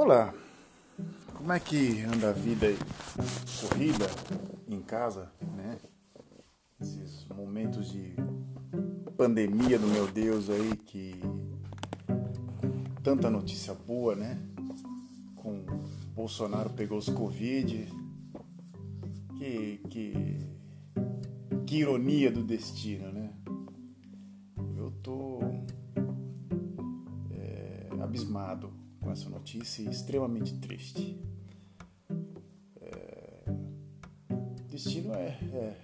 Olá, como é que anda a vida aí? Corrida em casa, né? Esses momentos de pandemia do meu Deus aí que tanta notícia boa, né? Com Bolsonaro pegou os Covid. Que, que, que ironia do destino, né? Com essa notícia extremamente triste. É... Destino é, é,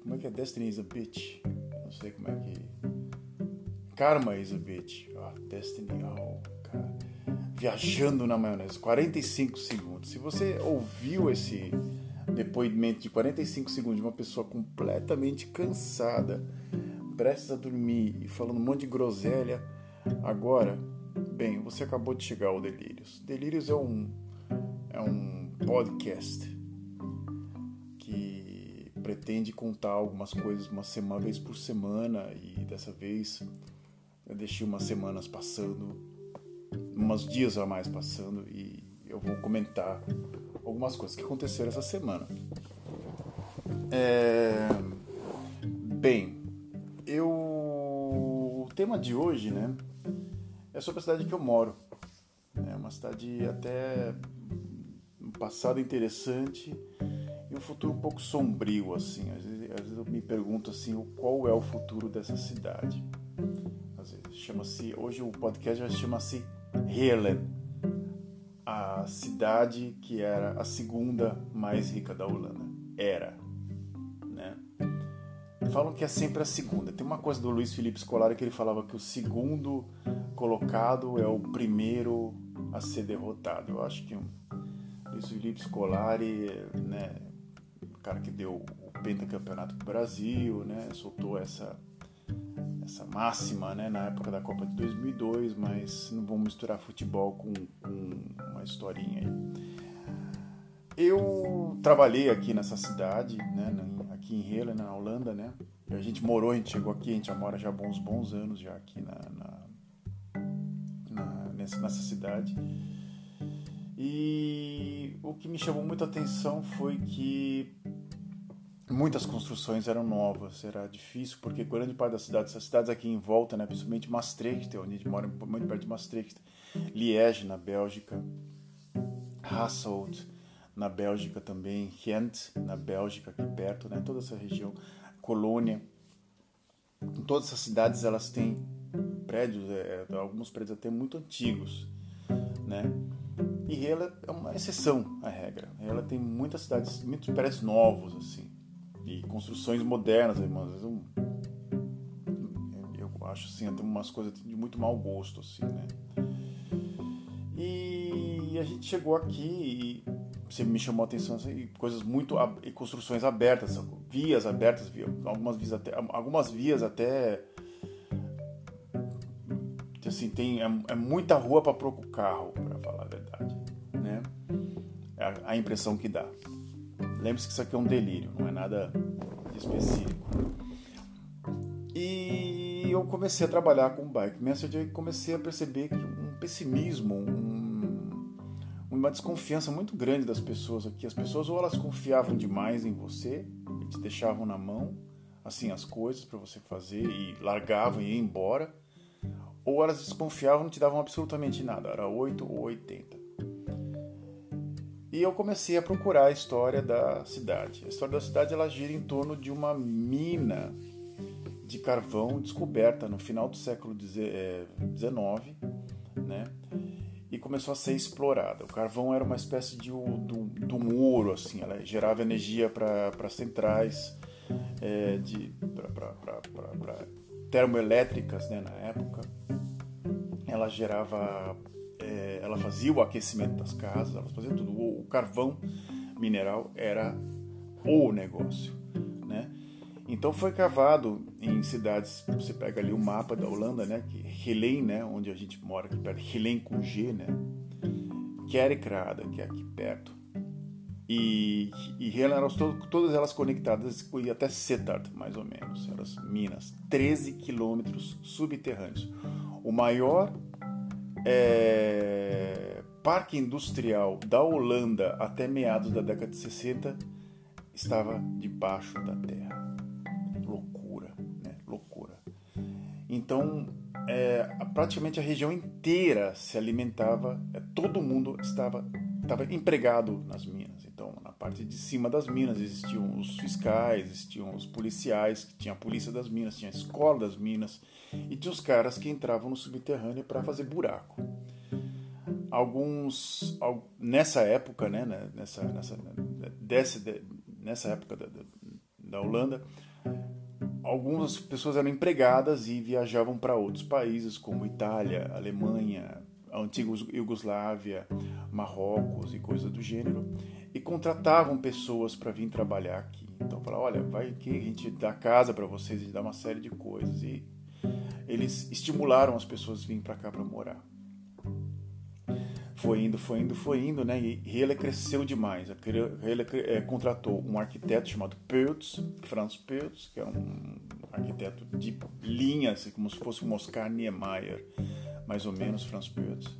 Como é que é? Destiny is a bitch. Não sei como é que. Karma is a bitch. Oh, Destiny. Oh, cara. Viajando na maionese. 45 segundos. Se você ouviu esse depoimento de 45 segundos de uma pessoa completamente cansada, prestes a dormir e falando um monte de groselha, agora Bem, você acabou de chegar ao Delírios. Delírios é um, é um podcast que pretende contar algumas coisas uma, semana, vez por semana e dessa vez eu deixei umas semanas passando, umas dias a mais passando e eu vou comentar algumas coisas que aconteceram essa semana. É... Bem, eu o tema de hoje, né? Sobre a cidade que eu moro. É uma cidade até um passado interessante e um futuro um pouco sombrio assim. Às vezes, às vezes eu me pergunto assim, qual é o futuro dessa cidade? Às vezes chama-se hoje o podcast já chama-se Heerlen, a cidade que era a segunda mais rica da Holanda. Era, né? Falam que é sempre a segunda. Tem uma coisa do Luiz Felipe Scolari que ele falava que o segundo colocado é o primeiro a ser derrotado. Eu acho que o Luiz Felipe Scolari, né, o cara que deu o pentacampeonato para o Brasil, né, soltou essa essa máxima né, na época da Copa de 2002, mas não vamos misturar futebol com, com uma historinha aí. Eu trabalhei aqui nessa cidade, né, aqui em Helen, na Holanda, né? A gente morou, a gente chegou aqui, a gente já mora já há bons, bons anos já aqui na, na nessa, nessa cidade. E o que me chamou muita atenção foi que muitas construções eram novas, era difícil, porque grande parte das cidades, as cidades aqui em volta, né, principalmente Maastricht, onde a gente mora muito perto de Maastricht, Liège, na Bélgica, Hasselt, na Bélgica também, Ghent, na Bélgica, aqui perto, né, toda essa região, Colônia. Todas essas cidades elas têm prédios, é, é, alguns prédios até muito antigos, né? E ela é uma exceção à regra. Ela tem muitas cidades, muitos prédios novos assim e construções modernas, irmãos. Um, eu acho assim até umas coisas de muito mau gosto assim, né? E a gente chegou aqui e você me chamou a atenção assim, coisas muito e construções abertas, vias abertas, algumas vias até algumas vias até assim, tem, é, é muita rua para pouco carro, para falar a verdade. Né? É a, a impressão que dá. Lembre-se que isso aqui é um delírio, não é nada específico. E eu comecei a trabalhar com bike message e comecei a perceber que um pessimismo, um, uma desconfiança muito grande das pessoas aqui. As pessoas ou elas confiavam demais em você e te deixavam na mão, assim, as coisas para você fazer e largavam e iam embora ou elas desconfiavam, não te davam absolutamente nada, era 8 ou 80. E eu comecei a procurar a história da cidade. A história da cidade ela gira em torno de uma mina de carvão descoberta no final do século XIX, é, né? E começou a ser explorada. O carvão era uma espécie de, de, de um ouro, assim, ela gerava energia para centrais é, para termoelétricas né, na época ela gerava, é, ela fazia o aquecimento das casas, ela fazia tudo. O, o carvão mineral era o negócio, né? Então foi cavado em cidades, você pega ali o mapa da Holanda, né, que Helene, né, onde a gente mora aqui perto, Helene com G, né? Kerkrade, que é aqui perto. E, e eram todas elas conectadas e até Setard, mais ou menos, eram minas, 13 quilômetros subterrâneos o maior é, parque industrial da Holanda até meados da década de 60 estava debaixo da terra. Loucura, né? Loucura. Então, é, praticamente a região inteira se alimentava, é, todo mundo estava, estava empregado nas minas. Parte de cima das minas existiam os fiscais, existiam os policiais, tinha a polícia das minas, tinha a escola das minas e tinha os caras que entravam no subterrâneo para fazer buraco. Alguns nessa época né, né nessa nessa desse, nessa época da, da Holanda algumas pessoas eram empregadas e viajavam para outros países como Itália Alemanha a antiga Iugoslávia Marrocos e coisas do gênero e contratavam pessoas para vir trabalhar aqui então falaram olha vai aqui a gente dá casa para vocês a gente dá uma série de coisas e eles estimularam as pessoas a virem para cá para morar foi indo, foi indo, foi indo, né? E ele cresceu demais. Ele é, contratou um arquiteto chamado Peutz, Franz Peutz, que é um arquiteto de linha, assim, como se fosse um Oscar Niemeyer, mais ou menos, Franz Peutz.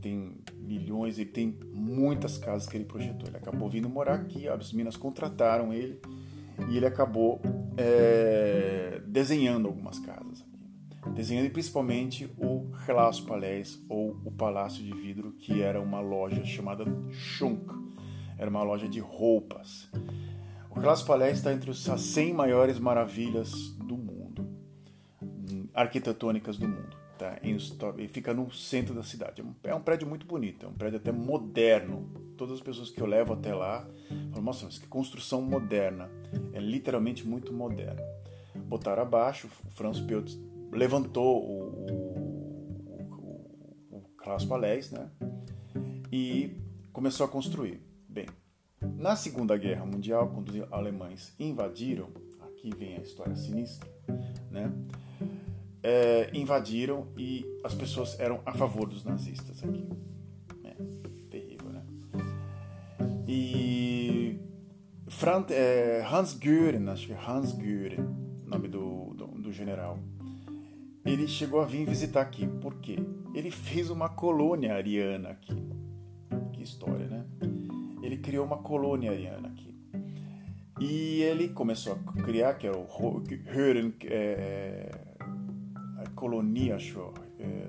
Tem milhões, ele tem muitas casas que ele projetou. Ele acabou vindo morar aqui, as minas contrataram ele e ele acabou é, desenhando algumas casas desenhando principalmente o Palais ou o Palácio de Vidro, que era uma loja chamada Schunk, era uma loja de roupas. O Palais está entre as 100 maiores maravilhas do mundo, arquitetônicas do mundo. Tá? E fica no centro da cidade. É, é um prédio muito bonito, é um prédio até moderno. Todas as pessoas que eu levo até lá falam: Nossa, mas que construção moderna! É literalmente muito moderno. Botaram abaixo, o Franz Peutz levantou o, o, o Klaus Palais, né? E começou a construir. Bem, na Segunda Guerra Mundial, quando os alemães invadiram, aqui vem a história sinistra, né? É, invadiram e as pessoas eram a favor dos nazistas aqui. É, terrível, né? E Franz, é, Hans Göring, acho que é Hans Göring, nome do, do, do general, ele chegou a vir visitar aqui. Por quê? Ele fez uma colônia ariana aqui. Que história, né? Ele criou uma colônia ariana aqui. E ele começou a criar, que era o Hören, é, a colonia, acho. É,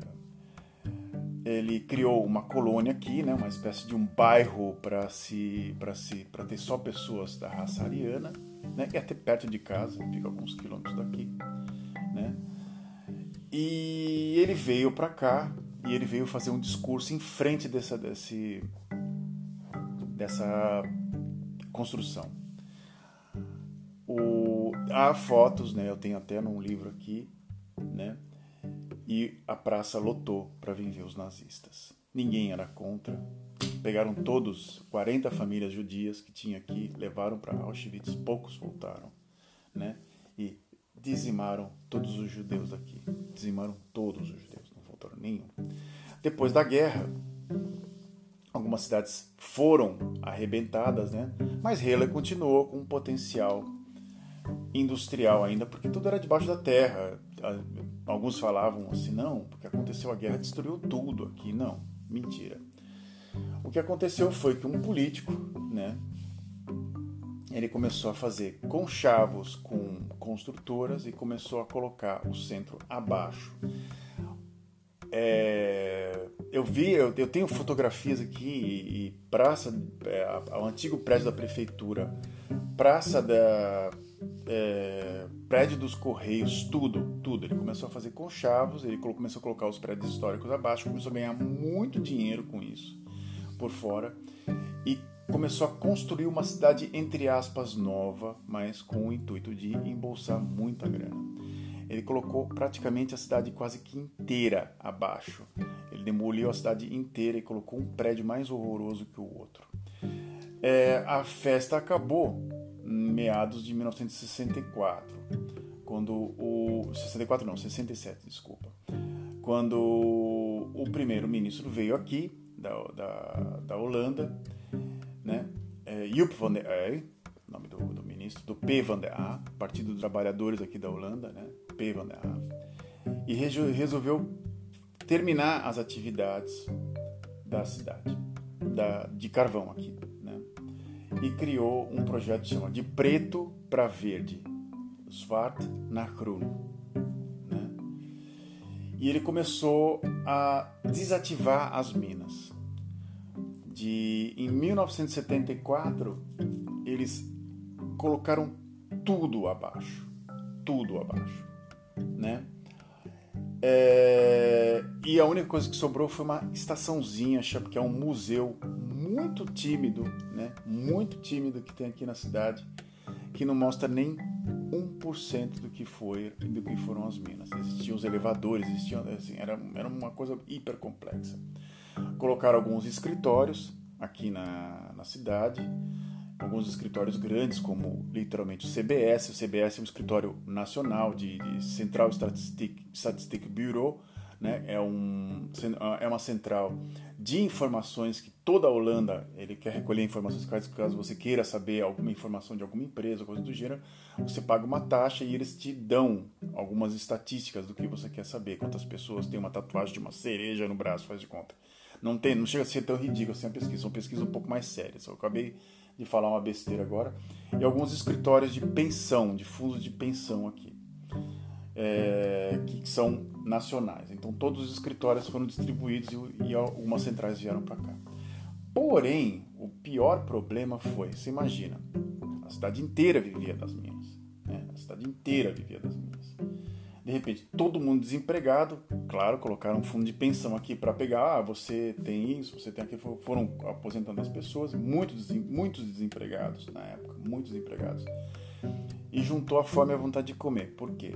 ele criou uma colônia aqui, né, uma espécie de um bairro para se, para se, para ter só pessoas da raça ariana, né, é até perto de casa, fica alguns quilômetros daqui, né. E ele veio para cá e ele veio fazer um discurso em frente dessa, desse, dessa construção. O, há fotos, né? Eu tenho até num livro aqui, né? E a praça lotou para vir ver os nazistas. Ninguém era contra. Pegaram todos, 40 famílias judias que tinha aqui, levaram para Auschwitz, poucos voltaram, né? E dizimaram todos os judeus aqui. Dizimaram todos os judeus, não faltaram nenhum. Depois da guerra, algumas cidades foram arrebentadas, né? Mas Hela continuou com um potencial industrial ainda, porque tudo era debaixo da terra. Alguns falavam assim, não, porque aconteceu a guerra, destruiu tudo aqui. Não, mentira. O que aconteceu foi que um político, né, ele começou a fazer conchavos com construtoras e começou a colocar o centro abaixo. É, eu vi, eu, eu, tenho fotografias aqui e, e praça, é, o antigo prédio da prefeitura, praça da é, prédio dos correios, tudo, tudo. Ele começou a fazer conchavos, ele começou a colocar os prédios históricos abaixo, começou a ganhar muito dinheiro com isso por fora e começou a construir uma cidade entre aspas nova, mas com o intuito de embolsar muita grana. Ele colocou praticamente a cidade quase que inteira abaixo. Ele demoliu a cidade inteira e colocou um prédio mais horroroso que o outro. É, a festa acabou meados de 1964, quando o 64 não, 67, desculpa. Quando o primeiro-ministro veio aqui da, da, da Holanda né? É, Joop van der Eyck, nome do, do, ministro, do P van der A, Partido dos Trabalhadores aqui da Holanda, né? P van der A, e resolveu terminar as atividades da cidade, da, de carvão aqui, né? E criou um projeto que chama de preto para verde, Svart na né? E ele começou a desativar as minas. De em 1974 eles colocaram tudo abaixo, tudo abaixo, né? É, e a única coisa que sobrou foi uma estaçãozinha, que é um museu muito tímido, né? Muito tímido que tem aqui na cidade, que não mostra nem 1% do que foi do que foram as minas. Existiam os elevadores, existiam, assim, era, era uma coisa hiper complexa. Colocaram alguns escritórios aqui na, na cidade, alguns escritórios grandes, como literalmente o CBS. O CBS é um escritório nacional de, de Central Statistic, Statistic Bureau, né? é, um, é uma central de informações que toda a Holanda ele quer recolher informações caso, caso você queira saber alguma informação de alguma empresa, coisa do gênero, você paga uma taxa e eles te dão algumas estatísticas do que você quer saber, quantas pessoas têm uma tatuagem de uma cereja no braço, faz de conta. Não tem, não chega a ser tão ridículo assim a pesquisa, são pesquisas um pouco mais sérias. Eu acabei de falar uma besteira agora, e alguns escritórios de pensão, de fundos de pensão aqui, é, que são nacionais. Então todos os escritórios foram distribuídos e, e algumas centrais vieram para cá. Porém, o pior problema foi, você imagina, a cidade inteira vivia das minas, né? a cidade inteira vivia das minas de repente todo mundo desempregado, claro, colocaram um fundo de pensão aqui para pegar, ah, você tem isso, você tem aquilo, foram aposentando as pessoas, muitos, muitos desempregados na época, muitos desempregados. E juntou a fome e a vontade de comer. Por quê?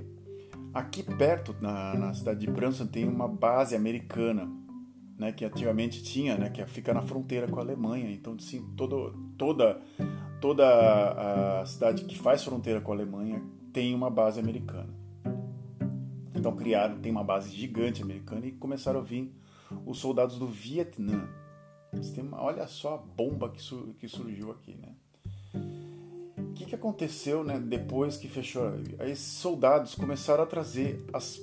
Aqui perto, na, na cidade de Branson, tem uma base americana, né, que antigamente tinha, né, que fica na fronteira com a Alemanha. Então, sim, todo, toda, toda a cidade que faz fronteira com a Alemanha tem uma base americana. Então criaram, tem uma base gigante americana e começaram a vir os soldados do Vietnã. olha só a bomba que, que surgiu aqui, né? O que, que aconteceu, né? Depois que fechou, aí esses soldados começaram a trazer as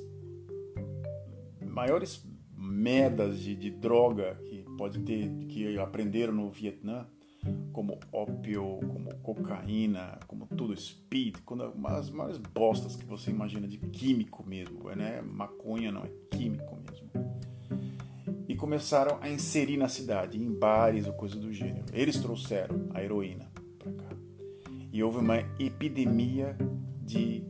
maiores merdas de, de droga que pode ter, que aprenderam no Vietnã como ópio, como cocaína, tudo, speed, quando, as maiores bostas que você imagina de químico mesmo, né? Maconha não, é químico mesmo. E começaram a inserir na cidade, em bares ou coisa do gênero. Eles trouxeram a heroína para cá. E houve uma epidemia de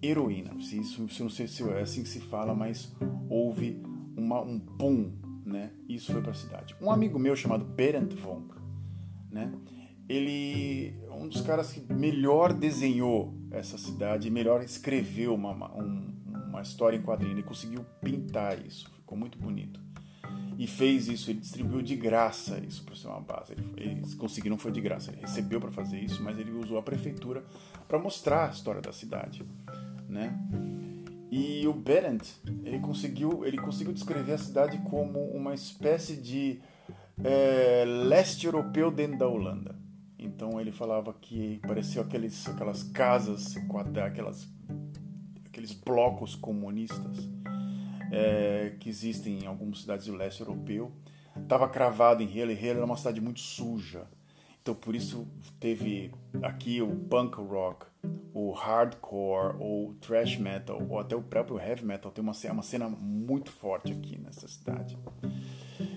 heroína. Se isso, se não sei se é assim que se fala, mas houve uma, um boom, né? Isso foi para a cidade. Um amigo meu chamado Berend Vonk, né? Ele é um dos caras que melhor desenhou essa cidade, melhor escreveu uma, uma, história em quadrinho. Ele conseguiu pintar isso, ficou muito bonito. E fez isso, ele distribuiu de graça isso para ser uma base. Ele, eles conseguiram, foi de graça. Ele recebeu para fazer isso, mas ele usou a prefeitura para mostrar a história da cidade, né? E o Berend, ele conseguiu, ele conseguiu descrever a cidade como uma espécie de é, leste europeu dentro da Holanda. Então ele falava que parecia aqueles, aquelas casas aquelas, aqueles blocos comunistas é, que existem em algumas cidades do leste europeu. Estava cravado em Halle. Halle era uma cidade muito suja. Então por isso teve aqui o punk rock, o hardcore, ou thrash metal, ou até o próprio heavy metal. Tem uma, uma cena muito forte aqui nessa cidade.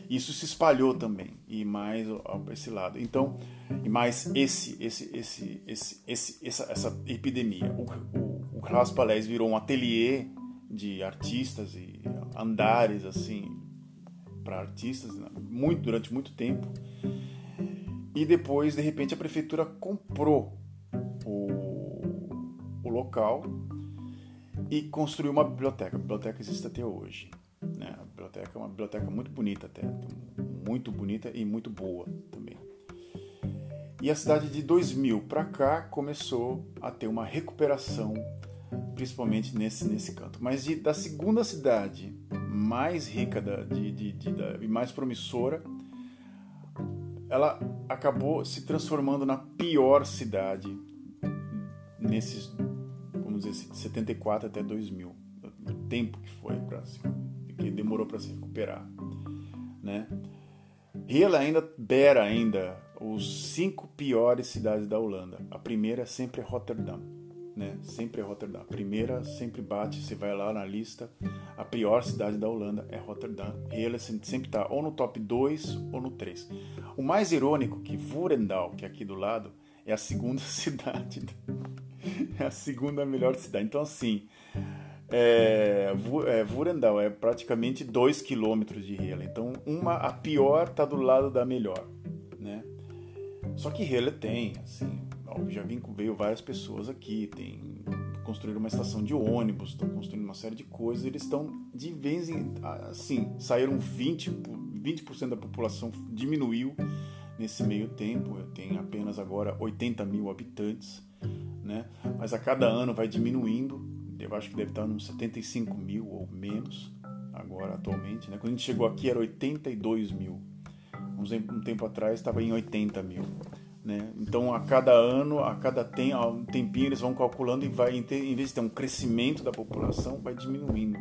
Isso se espalhou também e mais esse lado. Então, e mais esse, esse, esse, esse, esse essa, essa epidemia. O, o, o virou um ateliê de artistas e andares assim para artistas né, muito durante muito tempo. E depois, de repente, a prefeitura comprou o, o local e construiu uma biblioteca. A biblioteca existe até hoje. Biblioteca é uma biblioteca muito bonita até, muito bonita e muito boa também. E a cidade de 2000 para cá começou a ter uma recuperação, principalmente nesse, nesse canto. Mas de, da segunda cidade mais rica da, de, de, de, da, e mais promissora, ela acabou se transformando na pior cidade nesses, vamos dizer, de 74 até 2000, o tempo que foi para que demorou para se recuperar, né? Hela ainda beira ainda os cinco piores cidades da Holanda. A primeira é sempre Rotterdam, né? Sempre é Rotterdam. A primeira sempre bate, você vai lá na lista, a pior cidade da Holanda é Rotterdam. Hela sempre está ou no top 2 ou no 3. O mais irônico que Vurendal, que é aqui do lado, é a segunda cidade. é a segunda melhor cidade. Então assim, é, é, Vurendal é praticamente 2 quilômetros de Hela. Então, uma a pior está do lado da melhor, né? Só que Hela tem, assim, já vim, veio várias pessoas aqui, tem construíram uma estação de ônibus, estão construindo uma série de coisas, eles estão de vez em assim, saíram 20, 20% da população diminuiu nesse meio tempo, tem apenas agora 80 mil habitantes, né? Mas a cada ano vai diminuindo, eu acho que deve estar uns 75 mil ou menos agora atualmente. Né? Quando a gente chegou aqui era 82 mil. Um tempo atrás estava em 80 mil. Né? Então a cada ano, a cada tem, a um tempinho eles vão calculando e vai, em vez de ter um crescimento da população, vai diminuindo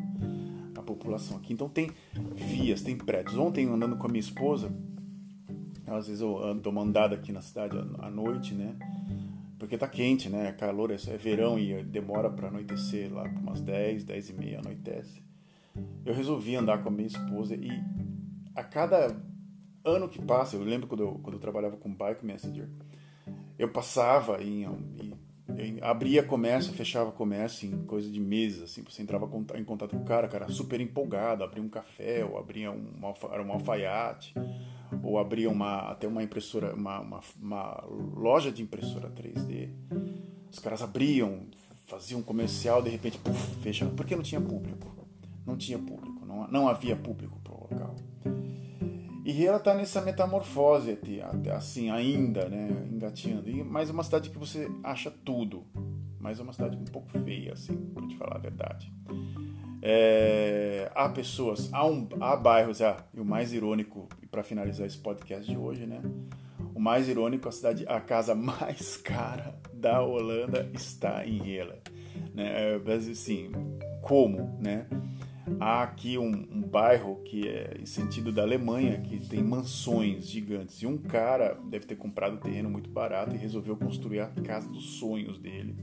a população aqui. Então tem vias, tem prédios. Ontem andando com a minha esposa, às vezes eu ando uma andada aqui na cidade à noite, né? Porque tá quente, né? É calor, é, é verão e demora para anoitecer lá por umas 10, 10 e meia anoitece. Eu resolvi andar com a minha esposa e a cada ano que passa, eu lembro quando eu, quando eu trabalhava com Bike Messenger, eu passava em, em abria comércio, fechava comércio em coisa de meses, assim, você entrava em contato com o cara, cara super empolgado, abria um café ou abria um, um alfaiate ou abria uma, até uma impressora, uma, uma, uma loja de impressora 3D. Os caras abriam, faziam um comercial, de repente, puf, fechando, porque não tinha público. Não tinha público, não, não havia público para o local. E ela está nessa metamorfose, assim, ainda, né, engatinhando. E, mas é uma cidade que você acha tudo. Mas é uma cidade um pouco feia, assim, para te falar a verdade. É, há pessoas, há, um, há bairros, ah, e o mais irônico, para finalizar esse podcast de hoje, né? O mais irônico, a cidade, a casa mais cara da Holanda está em Hela. Né? É, assim, como, né? Há aqui um, um, bairro que é em sentido da Alemanha, que tem mansões gigantes. E um cara deve ter comprado terreno muito barato e resolveu construir a casa dos sonhos dele.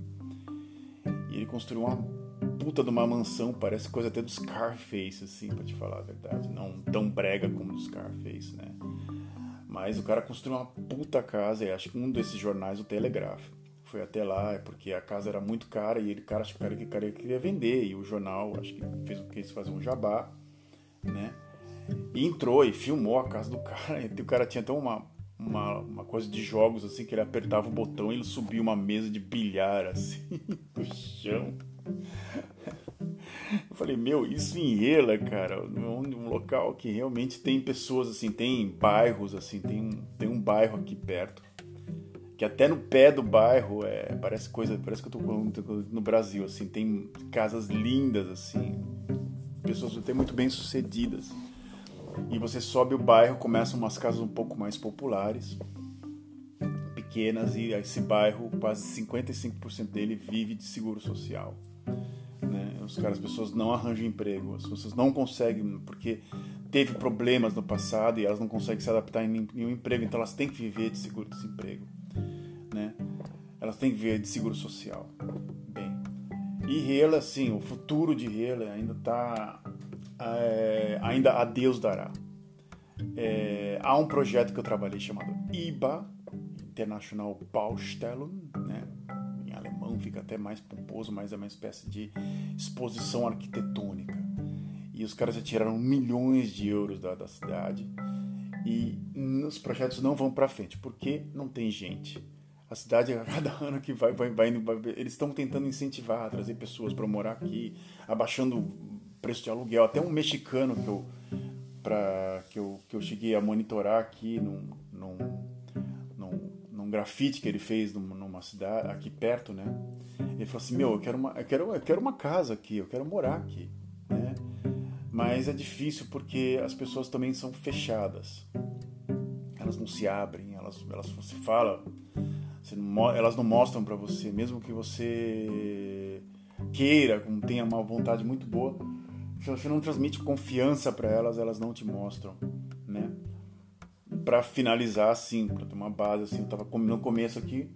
E ele construiu uma puta de uma mansão, parece coisa até do Scarface, assim, pra te falar a verdade. Não tão brega como do Scarface, né? Mas o cara construiu uma puta casa, acho que um desses jornais, o Telegraph, foi até lá, é porque a casa era muito cara e ele, cara, acho que o cara, queria vender, e o jornal, acho que fez o que eles fazer um jabá, né? E entrou e filmou a casa do cara, e o cara tinha até uma, uma, uma coisa de jogos, assim, que ele apertava o botão e ele subia uma mesa de bilhar, assim, do chão. Eu falei, meu, isso em Ela, cara, um, local que realmente tem pessoas, assim, tem bairros, assim, tem um, tem um bairro aqui perto, que até no pé do bairro é, parece coisa, parece que eu tô no Brasil, assim, tem casas lindas, assim, pessoas até muito bem sucedidas. E você sobe o bairro, começam umas casas um pouco mais populares, pequenas, e esse bairro, quase 55% dele vive de seguro social. Né? Os caras, as pessoas não arranjam emprego, as pessoas não conseguem, porque teve problemas no passado e elas não conseguem se adaptar em nenhum emprego, então elas têm que viver de seguro-desemprego. Né? Elas têm que viver de seguro social. Bem, e Rela, sim, o futuro de Rela ainda está. É, ainda a Deus dará. É, há um projeto que eu trabalhei chamado IBA, International Baustellen, né? Fica até mais pomposo, mas é uma espécie de exposição arquitetônica. E os caras já tiraram milhões de euros da, da cidade e os projetos não vão para frente porque não tem gente. A cidade, a cada ano que vai, vai, vai, vai eles estão tentando incentivar, trazer pessoas para morar aqui, abaixando o preço de aluguel. Até um mexicano que eu, pra, que eu, que eu cheguei a monitorar aqui num, num, num, num grafite que ele fez num, cidade, aqui perto, né? Ele falou assim, meu, eu quero uma, eu quero, eu quero uma casa aqui, eu quero morar aqui, né? Mas é difícil porque as pessoas também são fechadas. Elas não se abrem, elas, elas se fala, não, elas não mostram para você, mesmo que você queira, tenha uma vontade muito boa, se você não transmite confiança para elas, elas não te mostram, né? para finalizar assim, para ter uma base assim, eu tava no começo aqui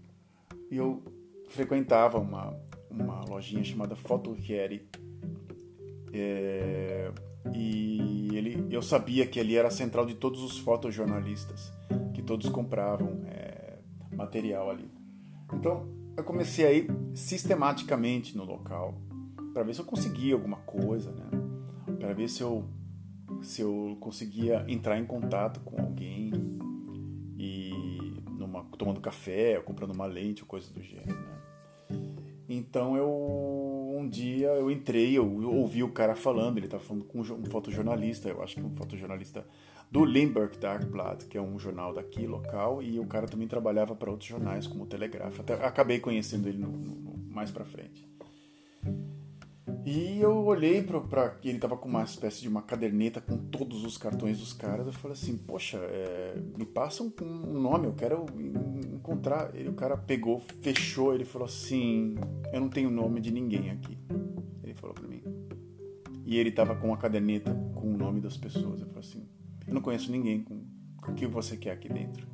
e eu frequentava uma uma lojinha chamada Photohieri. É, e ele, eu sabia que ali era a central de todos os fotojornalistas, que todos compravam é, material ali. Então eu comecei a ir sistematicamente no local para ver se eu conseguia alguma coisa, né? Para ver se eu se eu conseguia entrar em contato com alguém tomando café, ou comprando uma lente ou coisa do gênero, né? Então eu um dia eu entrei, eu, ouvi o cara falando, ele estava falando com um fotojornalista, eu acho que um fotojornalista do Limburg Darkblad, que é um jornal daqui local, e o cara também trabalhava para outros jornais como o Telegraph. Até acabei conhecendo ele no, no, mais para frente. E eu olhei para que ele tava com uma espécie de uma caderneta com todos os cartões dos caras. Eu falei assim: Poxa, é, me passa um, um, nome, eu quero encontrar. Ele, o cara pegou, fechou. Ele falou assim: Eu não tenho nome de ninguém aqui. Ele falou para mim. E ele tava com uma caderneta com o nome das pessoas. Eu falei assim: Eu não conheço ninguém com, o que você quer aqui dentro.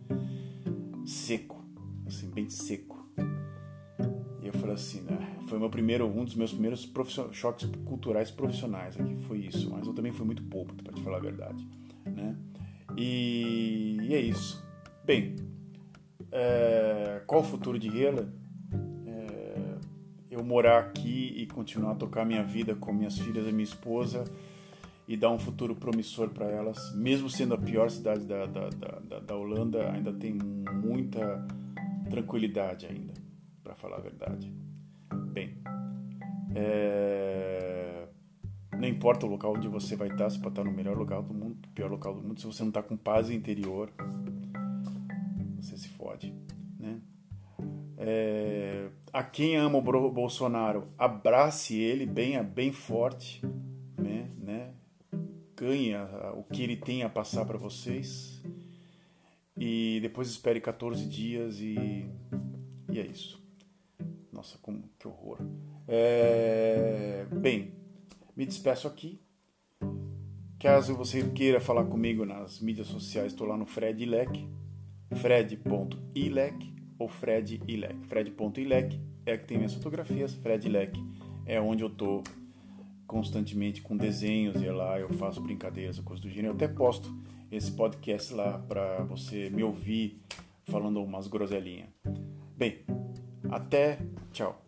Seco, assim, bem seco. Assim, né? Foi meu primeiro, um dos meus primeiros choques culturais profissionais aqui, foi isso. Mas eu também fui muito bobo, para te falar a verdade, né? E, e é isso. Bem, é, qual o futuro de Hela? É, eu morar aqui e continuar a tocar minha vida com minhas filhas e minha esposa e dar um futuro promissor para elas, mesmo sendo a pior cidade da, da, da, da Holanda, ainda tem muita tranquilidade ainda para falar a verdade. Bem, é... não importa o local onde você vai estar, você pode estar no melhor local do mundo, pior local do mundo, se você não está com paz interior, você se fode, né? É... A quem ama o Bolsonaro, abrace ele bem, bem forte, né? né? Ganhe o que ele tem a passar para vocês e depois espere 14 dias e, e é isso. Nossa, como, que horror. É, bem, me despeço aqui. Caso você queira falar comigo nas mídias sociais, estou lá no Fred Ilek, fred.ilek ou Fred Ilek. Fred.ilek é que tem minhas fotografias, Fred Ilek é onde eu estou constantemente com desenhos e lá eu faço brincadeiras, coisas do gênero. Eu até posto esse podcast lá para você me ouvir falando umas groselinhas. Bem, até, tchau.